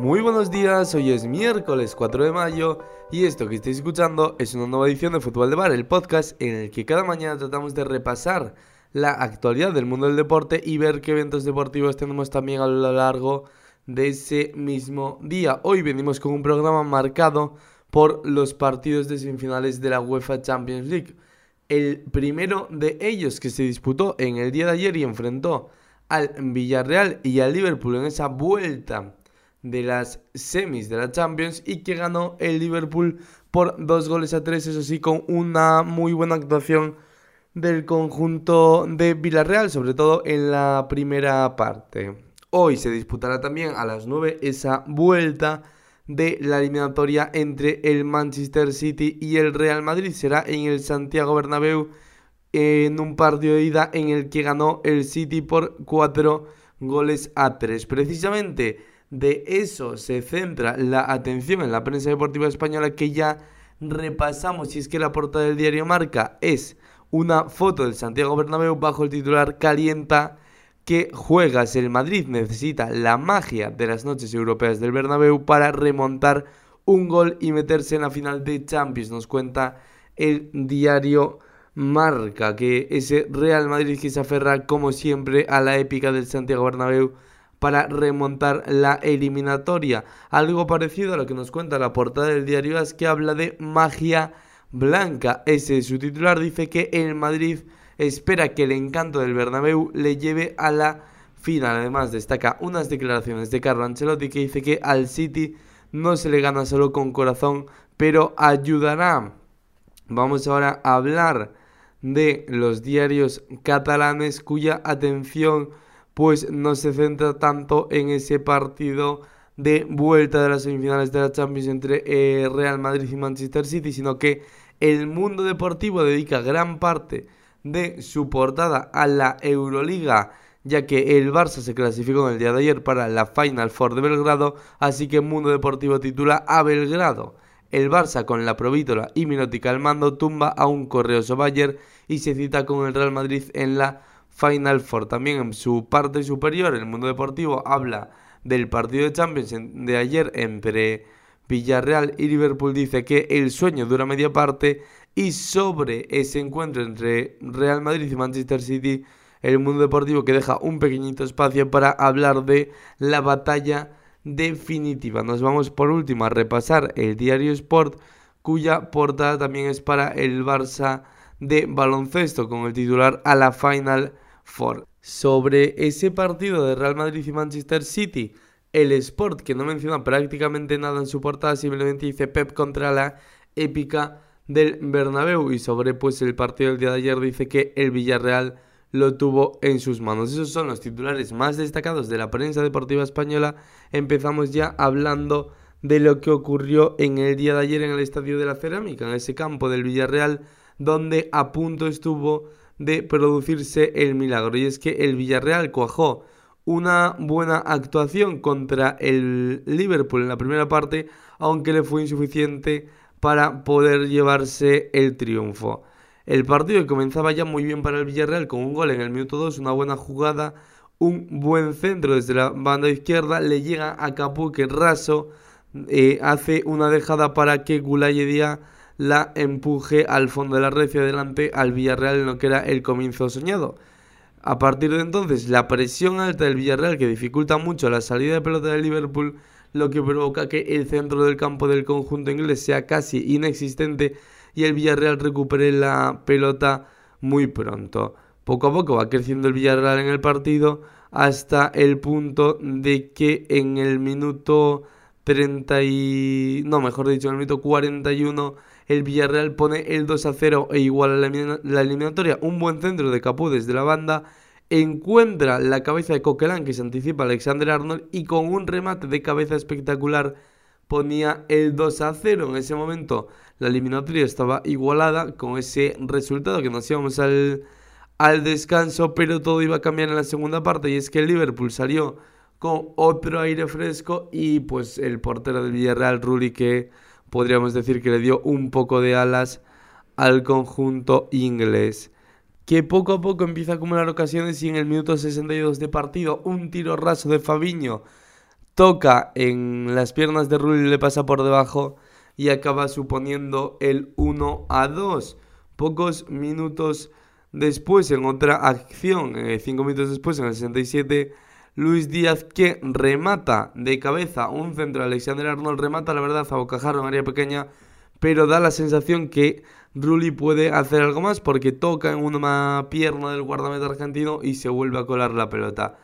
Muy buenos días, hoy es miércoles 4 de mayo y esto que estáis escuchando es una nueva edición de Fútbol de Bar, el podcast en el que cada mañana tratamos de repasar la actualidad del mundo del deporte y ver qué eventos deportivos tenemos también a lo largo de ese mismo día. Hoy venimos con un programa marcado por los partidos de semifinales de la UEFA Champions League. El primero de ellos que se disputó en el día de ayer y enfrentó al Villarreal y al Liverpool en esa vuelta de las semis de la Champions y que ganó el Liverpool por dos goles a tres, eso sí, con una muy buena actuación del conjunto de Villarreal, sobre todo en la primera parte. Hoy se disputará también a las 9 esa vuelta de la eliminatoria entre el Manchester City y el Real Madrid. Será en el Santiago Bernabéu en un partido de ida en el que ganó el City por 4 goles a 3. Precisamente de eso se centra la atención en la prensa deportiva española que ya repasamos. Si es que la portada del diario Marca es una foto del Santiago Bernabéu bajo el titular Calienta que juegas el Madrid necesita la magia de las noches europeas del Bernabéu para remontar un gol y meterse en la final de Champions. Nos cuenta el diario Marca que ese Real Madrid que se aferra como siempre a la épica del Santiago Bernabéu para remontar la eliminatoria. Algo parecido a lo que nos cuenta la portada del diario AS que habla de magia blanca. Ese su titular dice que el Madrid espera que el encanto del Bernabéu le lleve a la final. Además destaca unas declaraciones de Carlo Ancelotti que dice que al City no se le gana solo con corazón, pero ayudará. Vamos ahora a hablar de los diarios catalanes cuya atención pues no se centra tanto en ese partido de vuelta de las semifinales de la Champions entre eh, Real Madrid y Manchester City, sino que el mundo deportivo dedica gran parte de su portada a la Euroliga, ya que el Barça se clasificó en el día de ayer para la Final Four de Belgrado, así que el mundo deportivo titula a Belgrado. El Barça con la Provítola y Minótica al mando tumba a un Correoso Bayer y se cita con el Real Madrid en la Final Four. También en su parte superior, el mundo deportivo habla del partido de Champions de ayer entre Villarreal y Liverpool. Dice que el sueño dura media parte y sobre ese encuentro entre Real Madrid y Manchester City, el mundo deportivo que deja un pequeñito espacio para hablar de la batalla definitiva. Nos vamos por último a repasar el diario Sport, cuya portada también es para el Barça de baloncesto con el titular a la Final Four. Sobre ese partido de Real Madrid y Manchester City, el Sport, que no menciona prácticamente nada en su portada, simplemente dice Pep contra la épica del Bernabéu. Y sobre pues el partido del día de ayer dice que el Villarreal lo tuvo en sus manos. Esos son los titulares más destacados de la prensa deportiva española. Empezamos ya hablando de lo que ocurrió en el día de ayer en el Estadio de la Cerámica, en ese campo del Villarreal donde a punto estuvo de producirse el milagro. Y es que el Villarreal cuajó una buena actuación contra el Liverpool en la primera parte, aunque le fue insuficiente para poder llevarse el triunfo. El partido comenzaba ya muy bien para el Villarreal con un gol en el minuto 2, una buena jugada, un buen centro desde la banda izquierda, le llega a Capu raso eh, hace una dejada para que Gulayedia la empuje al fondo de la red y adelante al Villarreal en lo que era el comienzo soñado. A partir de entonces, la presión alta del Villarreal que dificulta mucho la salida de pelota del Liverpool, lo que provoca que el centro del campo del conjunto inglés sea casi inexistente y el Villarreal recupere la pelota muy pronto. Poco a poco va creciendo el Villarreal en el partido hasta el punto de que en el minuto 30 y... no, mejor dicho, en el minuto 41 el Villarreal pone el 2 a 0 e igual a la, eliminatoria. Un buen centro de Capú desde la banda. Encuentra la cabeza de Coquelin que se anticipa Alexander Arnold y con un remate de cabeza espectacular ponía el 2 a 0. En ese momento la eliminatoria estaba igualada con ese resultado que nos íbamos al, al descanso, pero todo iba a cambiar en la segunda parte y es que el Liverpool salió con otro aire fresco y pues el portero del Villarreal, Rulli, que podríamos decir que le dio un poco de alas al conjunto inglés. Que poco a poco empieza a acumular ocasiones y en el minuto 62 de partido un tiro raso de Fabiño toca en las piernas de Rulli, le pasa por debajo y acaba suponiendo el 1 a 2. Pocos minutos después, en otra acción, 5 minutos después, en el 67, Luis Díaz que remata de cabeza un centro. Alexander Arnold remata, la verdad, a bocajarro en área pequeña, pero da la sensación que Rulli puede hacer algo más porque toca en una pierna del guardameta argentino y se vuelve a colar la pelota.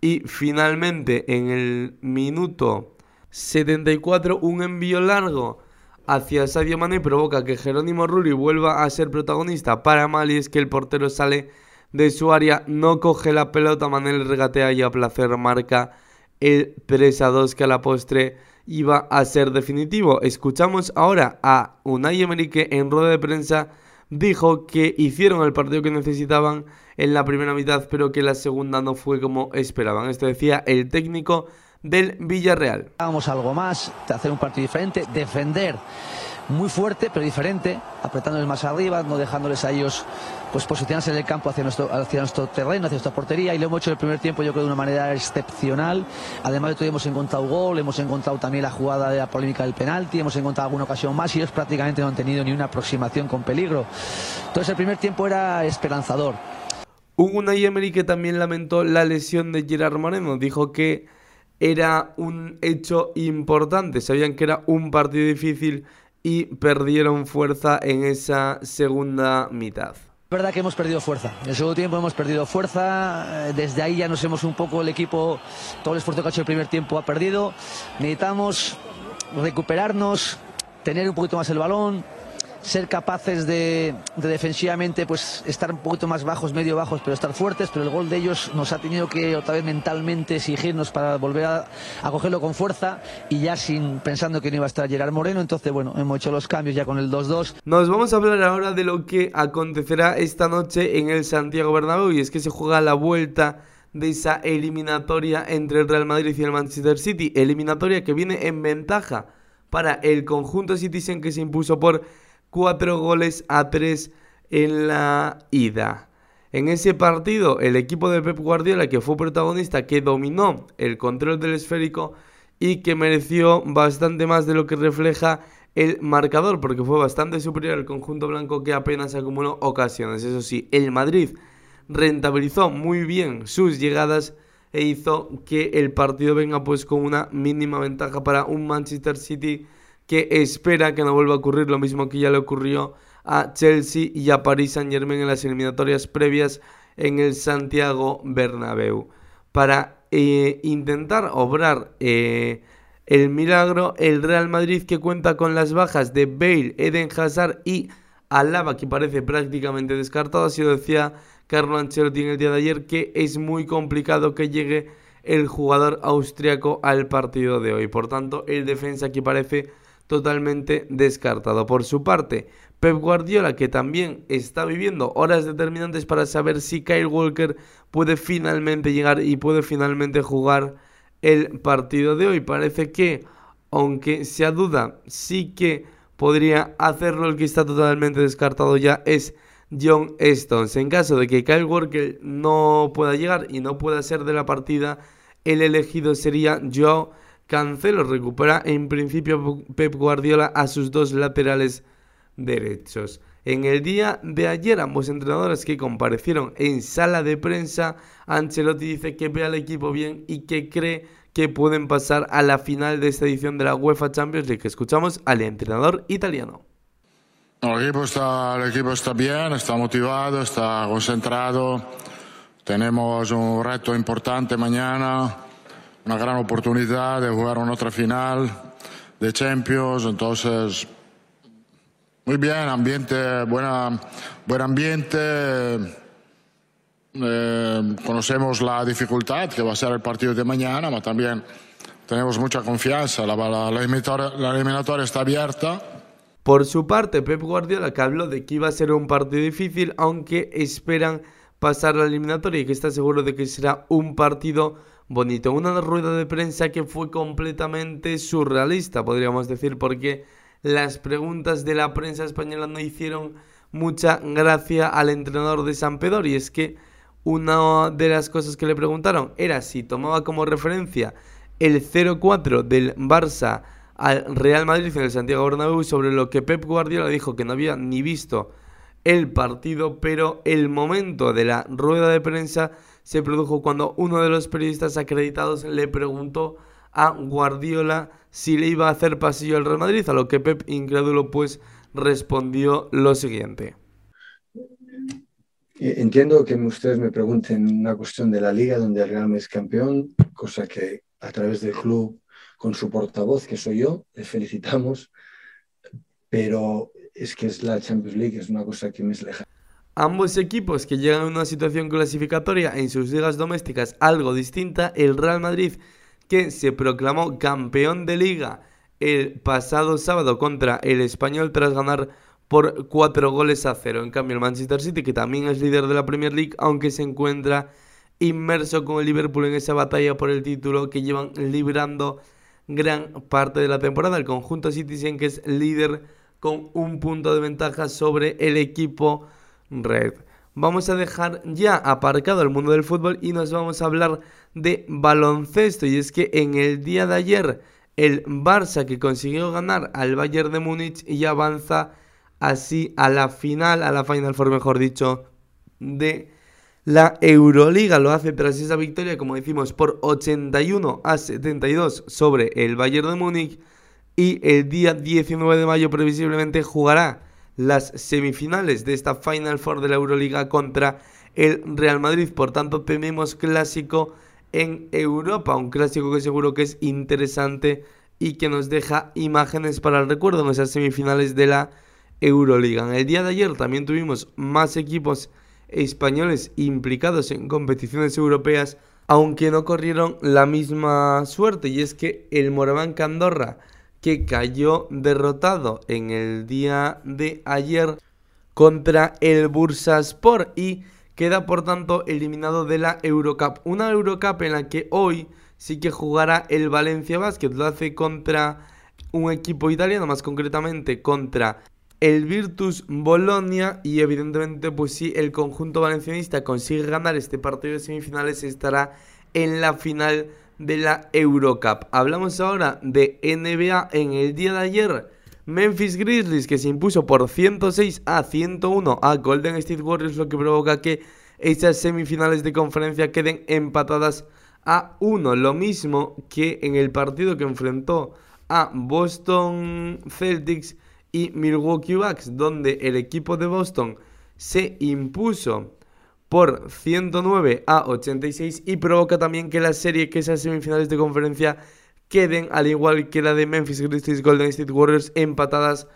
Y finalmente, en el minuto 74, un envío largo hacia Sadio Mane provoca que Jerónimo Rulli vuelva a ser protagonista para mal y es que el portero sale de su área, no coge la pelota, Manel regatea y a placer marca el 3 a 2 que a la postre iba a ser definitivo. Escuchamos ahora a Unai Emery que en rueda de prensa dijo que hicieron el partido que necesitaban en la primera mitad, pero que la segunda no fue como esperaban. Esto decía el técnico del Villarreal. Vamos algo más, hacer un partido diferente, defender muy fuerte pero diferente, apretándoles más arriba, no dejándoles a ellos pues posicionarse en el campo hacia nuestro, hacia nuestro terreno, hacia nuestra portería y lo hemos hecho el primer tiempo yo creo de una manera excepcional. Además de todo hemos encontrado gol, hemos encontrado también la jugada de la polémica del penalti, hemos encontrado alguna ocasión más y ellos prácticamente no han tenido ni una aproximación con peligro. Entonces el primer tiempo era esperanzador. Una Emery que también lamentó la lesión de Gerard Moreno, dijo que era un hecho importante, sabían que era un partido difícil y perdieron fuerza en esa segunda mitad. Es verdad que hemos perdido fuerza. En el segundo tiempo hemos perdido fuerza. Eh, desde ahí ya nos hemos un poco el equipo, todo el esfuerzo que ha hecho el primer tiempo ha perdido. Necesitamos recuperarnos, tener un poquito más el balón, ser capaces de, defensivamente pues estar un poquito más bajos, medio bajos, pero estar fuertes, pero el gol de ellos nos ha tenido que otra vez mentalmente exigirnos para volver a, cogerlo con fuerza y ya sin pensando que no iba a estar Gerard Moreno, entonces bueno, hemos hecho los cambios ya con el 2-2. Nos vamos a hablar ahora de lo que acontecerá esta noche en el Santiago Bernabéu y es que se juega la vuelta de esa eliminatoria entre el Real Madrid y el Manchester City, eliminatoria que viene en ventaja para el conjunto Citizen que se impuso por cuatro goles a tres en la ida. En ese partido, el equipo de Pep Guardiola, que fue protagonista, que dominó el control del esférico y que mereció bastante más de lo que refleja el marcador, porque fue bastante superior al conjunto blanco que apenas acumuló ocasiones. Eso sí, el Madrid rentabilizó muy bien sus llegadas e hizo que el partido venga pues con una mínima ventaja para un Manchester City que espera que no vuelva a ocurrir lo mismo que ya le ocurrió a Chelsea y a Paris Saint Germain en las eliminatorias previas en el Santiago Bernabéu. Para eh, intentar obrar eh, el milagro, el Real Madrid que cuenta con las bajas de Bale, Eden Hazard y Alaba, que parece prácticamente descartado, así lo decía Carlo Ancelotti en el día de ayer, que es muy complicado que llegue el jugador austriaco al partido de hoy. Por tanto, el defensa que parece totalmente descartado. Por su parte, Pep Guardiola, que también está viviendo horas determinantes para saber si Kyle Walker puede finalmente llegar y puede finalmente jugar el partido de hoy. Parece que, aunque sea duda, sí que podría hacerlo. El que está totalmente descartado ya es John Stones. En caso de que Kyle Walker no pueda llegar y no pueda ser de la partida, el elegido sería Joe Cancelo recupera en principio Pep Guardiola a sus dos laterales derechos. En el día de ayer, ambos entrenadores que comparecieron en sala de prensa, Ancelotti dice que ve al equipo bien y que cree que pueden pasar a la final de esta edición de la UEFA Champions League. Escuchamos al entrenador italiano. El equipo está, el equipo está bien, está motivado, está concentrado. Tenemos un reto importante mañana una gran oportunidad de jugar una otra final de Champions, entonces muy bien, ambiente, buena, buen ambiente. Eh, conocemos la dificultad que va a ser el partido de mañana, pero también tenemos mucha confianza. La, la, la, eliminatoria, la eliminatoria está abierta. Por su parte, Pep Guardiola que habló de que iba a ser un partido difícil, aunque esperan pasar la eliminatoria y que está seguro de que será un partido bonito. Una rueda de prensa que fue completamente surrealista, podríamos decir, porque las preguntas de la prensa española no hicieron mucha gracia al entrenador de San Pedro y es que una de las cosas que le preguntaron era si tomaba como referencia el 0-4 del Barça al Real Madrid en el Santiago Bernabéu sobre lo que Pep Guardiola dijo que no había ni visto el partido, pero el momento de la rueda de prensa se produjo cuando uno de los periodistas acreditados le preguntó a Guardiola si le iba a hacer pasillo al Real Madrid, a lo que Pep, incrédulo, pues respondió lo siguiente. Eh, entiendo que ustedes me pregunten una cuestión de la liga donde el Real Madrid es campeón, cosa que a través del club, con su portavoz, que soy yo, le felicitamos, pero es que es la Champions League, es una cosa que me es lejana. Ambos equipos que llegan a una situación clasificatoria en sus ligas domésticas algo distinta, el Real Madrid que se proclamó campeón de liga el pasado sábado contra el español tras ganar por 4 goles a 0. En cambio, el Manchester City, que también es líder de la Premier League, aunque se encuentra inmerso con el Liverpool en esa batalla por el título que llevan librando gran parte de la temporada. El conjunto Citizen, que es líder con un punto de ventaja sobre el equipo Red. Vamos a dejar ya aparcado el mundo del fútbol y nos vamos a hablar de baloncesto. Y es que en el día de ayer, el Barça que consiguió ganar al Bayern de Múnich y avanza así a la final, a la Final Four, mejor dicho, de la Euroliga. Lo hace tras esa victoria, como decimos, por 81 a 72 sobre el Bayern de Múnich. Y el día 19 de mayo previsiblemente jugará las semifinales de esta Final Four de la Euroliga contra el Real Madrid. Por tanto, tenemos clásico en Europa, un clásico que seguro que es interesante y que nos deja imágenes para el recuerdo en esas semifinales de la Euroliga. En el día de ayer también tuvimos más equipos españoles implicados en competiciones europeas, aunque no corrieron la misma suerte, y es que el Moraván Candorra, que cayó derrotado en el día de ayer contra el Bursaspor y queda por tanto eliminado de la Eurocup. Una Eurocup en la que hoy sí que jugará el Valencia Basket, lo hace contra un equipo italiano, más concretamente contra el Virtus Bolonia y evidentemente pues si el conjunto valencianista consigue ganar este partido de semifinales estará en la final de la Eurocup. Hablamos ahora de NBA en el día de ayer. Memphis Grizzlies que se impuso por 106 a 101 a Golden State Warriors lo que provoca que esas semifinales de conferencia queden empatadas a 1. Lo mismo que en el partido que enfrentó a Boston Celtics y Milwaukee Bucks, donde el equipo de Boston se impuso por 109 a 86 y provoca también que la serie, que esas semifinales de conferencia queden al igual que la de Memphis Grizzlies Golden State Warriors empatadas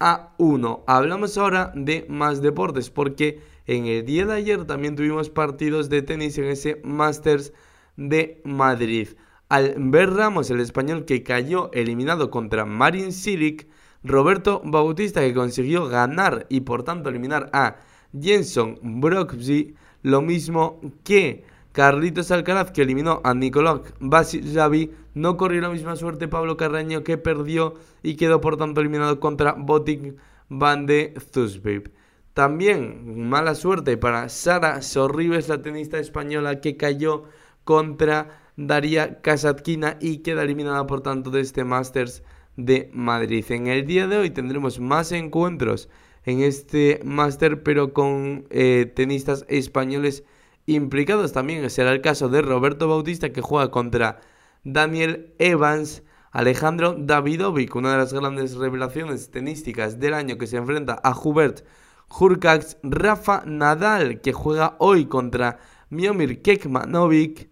a 1. Hablamos ahora de más deportes porque en el día de ayer también tuvimos partidos de tenis en ese Masters de Madrid. Al ver Ramos, el español que cayó eliminado contra Marin Cilic, Roberto Bautista que consiguió ganar y por tanto eliminar a Jenson Broxby, lo mismo que Carlitos Alcaraz que eliminó a Nicolás Basilavi, no corrió la misma suerte Pablo Carreño que perdió y quedó por tanto eliminado contra Botic Van de Zuzbib. También mala suerte para Sara Sorribes, la tenista española que cayó contra Daria Kasatkina y queda eliminada por tanto de este Masters de Madrid. En el día de hoy tendremos más encuentros en este máster, pero con eh, tenistas españoles implicados también. Será el caso de Roberto Bautista que juega contra Daniel Evans, Alejandro Davidovic, una de las grandes revelaciones tenísticas del año que se enfrenta a Hubert Hurkacz, Rafa Nadal que juega hoy contra Miomir Kekmanovic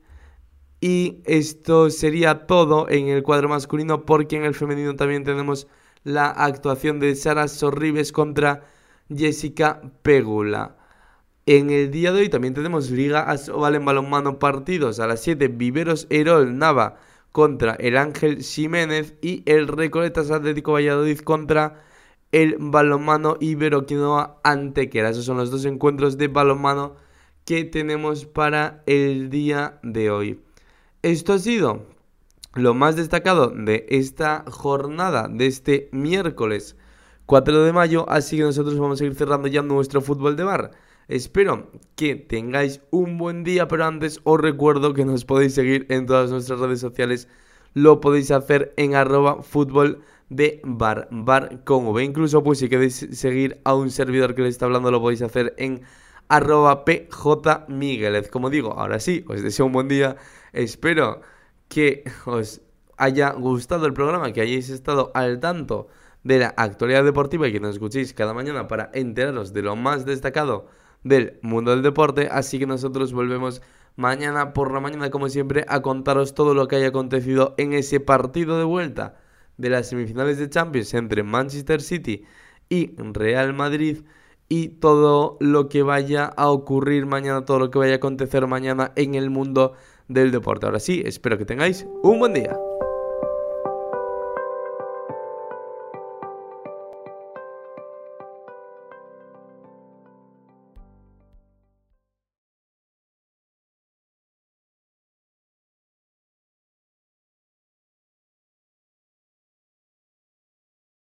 y esto sería todo en el cuadro masculino porque en el femenino también tenemos la actuación de Sara Sorribes contra Jessica Pegula. En el día de hoy también tenemos Liga Asobal en balonmano partidos a las 7 Viveros Herol Nava contra el Ángel Jiménez y el Recoletas Atlético Valladolid contra el balonmano Ibero-Quinoa Antequera. Esos son los dos encuentros de balonmano que tenemos para el día de hoy. Esto ha sido lo más destacado de esta jornada, de este miércoles 4 de mayo, así que nosotros vamos a ir cerrando ya nuestro fútbol de bar. Espero que tengáis un buen día, pero antes os recuerdo que nos podéis seguir en todas nuestras redes sociales lo podéis hacer en arroba fútbol de bar, bar con. Incluso pues si queréis seguir a un servidor que le está hablando lo podéis hacer en arroba Como digo, ahora sí, os deseo un buen día. Espero que os haya gustado el programa, que hayáis estado al tanto de la actualidad deportiva y que nos escuchéis cada mañana para enteraros de lo más destacado del mundo del deporte. Así que nosotros volvemos mañana por la mañana, como siempre, a contaros todo lo que haya acontecido en ese partido de vuelta de las semifinales de Champions entre Manchester City y Real Madrid y todo lo que vaya a ocurrir mañana, todo lo que vaya a acontecer mañana en el mundo del deporte. Ahora sí, espero que tengáis un buen día.